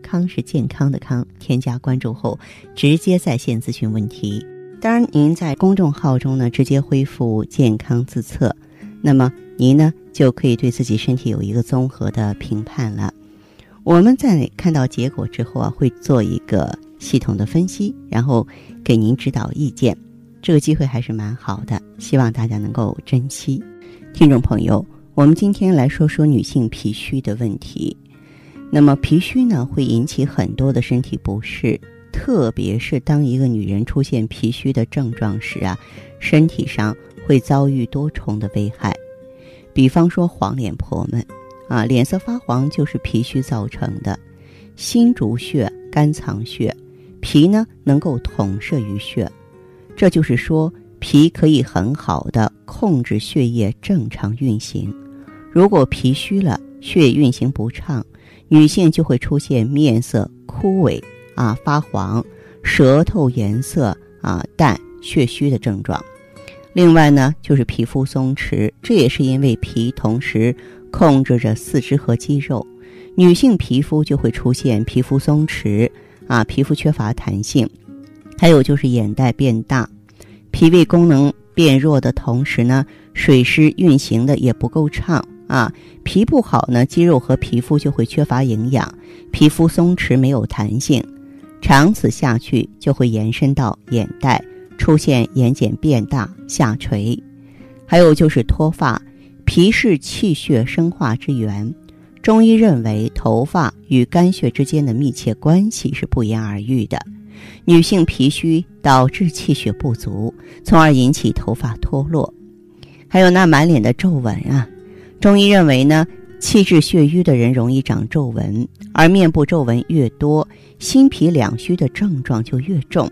康是健康的康，添加关注后直接在线咨询问题。当然，您在公众号中呢直接恢复健康自测，那么您呢就可以对自己身体有一个综合的评判了。我们在看到结果之后啊，会做一个系统的分析，然后给您指导意见。这个机会还是蛮好的，希望大家能够珍惜。听众朋友，我们今天来说说女性脾虚的问题。那么脾虚呢，会引起很多的身体不适，特别是当一个女人出现脾虚的症状时啊，身体上会遭遇多重的危害。比方说黄脸婆们，啊，脸色发黄就是脾虚造成的。心主血，肝藏血，脾呢能够统摄于血，这就是说脾可以很好的控制血液正常运行。如果脾虚了，血液运行不畅。女性就会出现面色枯萎啊、发黄、舌头颜色啊淡、血虚的症状。另外呢，就是皮肤松弛，这也是因为脾同时控制着四肢和肌肉。女性皮肤就会出现皮肤松弛啊、皮肤缺乏弹性，还有就是眼袋变大，脾胃功能变弱的同时呢，水湿运行的也不够畅。啊，脾不好呢，肌肉和皮肤就会缺乏营养，皮肤松弛没有弹性，长此下去就会延伸到眼袋，出现眼睑变大、下垂。还有就是脱发，脾是气血生化之源，中医认为头发与肝血之间的密切关系是不言而喻的。女性脾虚导致气血不足，从而引起头发脱落，还有那满脸的皱纹啊。中医认为呢，气滞血瘀的人容易长皱纹，而面部皱纹越多，心脾两虚的症状就越重，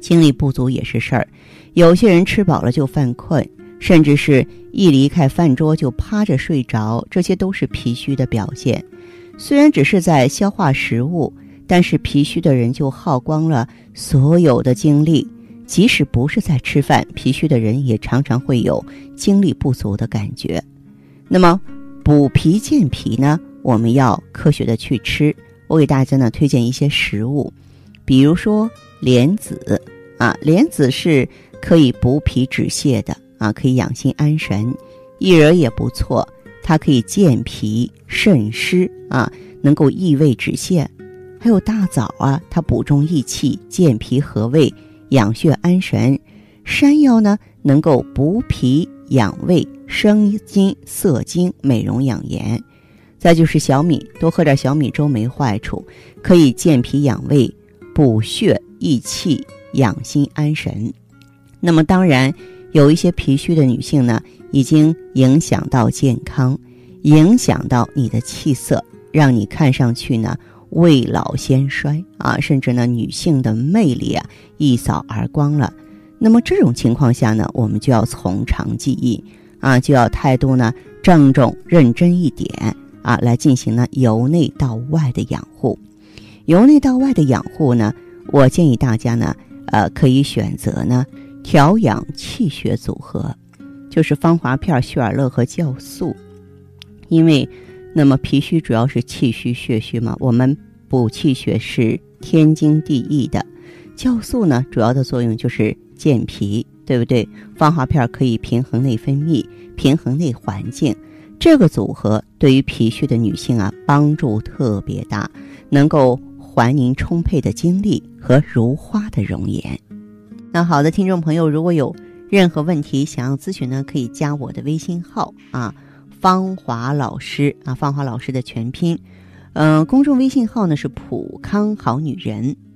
精力不足也是事儿。有些人吃饱了就犯困，甚至是一离开饭桌就趴着睡着，这些都是脾虚的表现。虽然只是在消化食物，但是脾虚的人就耗光了所有的精力。即使不是在吃饭，脾虚的人也常常会有精力不足的感觉。那么，补脾健脾呢？我们要科学的去吃。我给大家呢推荐一些食物，比如说莲子啊，莲子是可以补脾止泻的啊，可以养心安神。薏仁也不错，它可以健脾渗湿啊，能够益胃止泻。还有大枣啊，它补中益气、健脾和胃、养血安神。山药呢，能够补脾养胃。生津涩精，美容养颜，再就是小米，多喝点小米粥没坏处，可以健脾养胃、补血益气、养心安神。那么当然，有一些脾虚的女性呢，已经影响到健康，影响到你的气色，让你看上去呢未老先衰啊，甚至呢女性的魅力啊一扫而光了。那么这种情况下呢，我们就要从长计议。啊，就要态度呢郑重认真一点啊，来进行呢由内到外的养护。由内到外的养护呢，我建议大家呢，呃，可以选择呢调养气血组合，就是芳华片、血尔乐和酵素。因为那么脾虚主要是气虚血虚嘛，我们补气血是天经地义的。酵素呢，主要的作用就是健脾。对不对？芳华片可以平衡内分泌，平衡内环境，这个组合对于脾虚的女性啊，帮助特别大，能够还您充沛的精力和如花的容颜。那好的，听众朋友，如果有任何问题想要咨询呢，可以加我的微信号啊，芳华老师啊，芳华老师的全拼，嗯，公众微信号呢是普康好女人。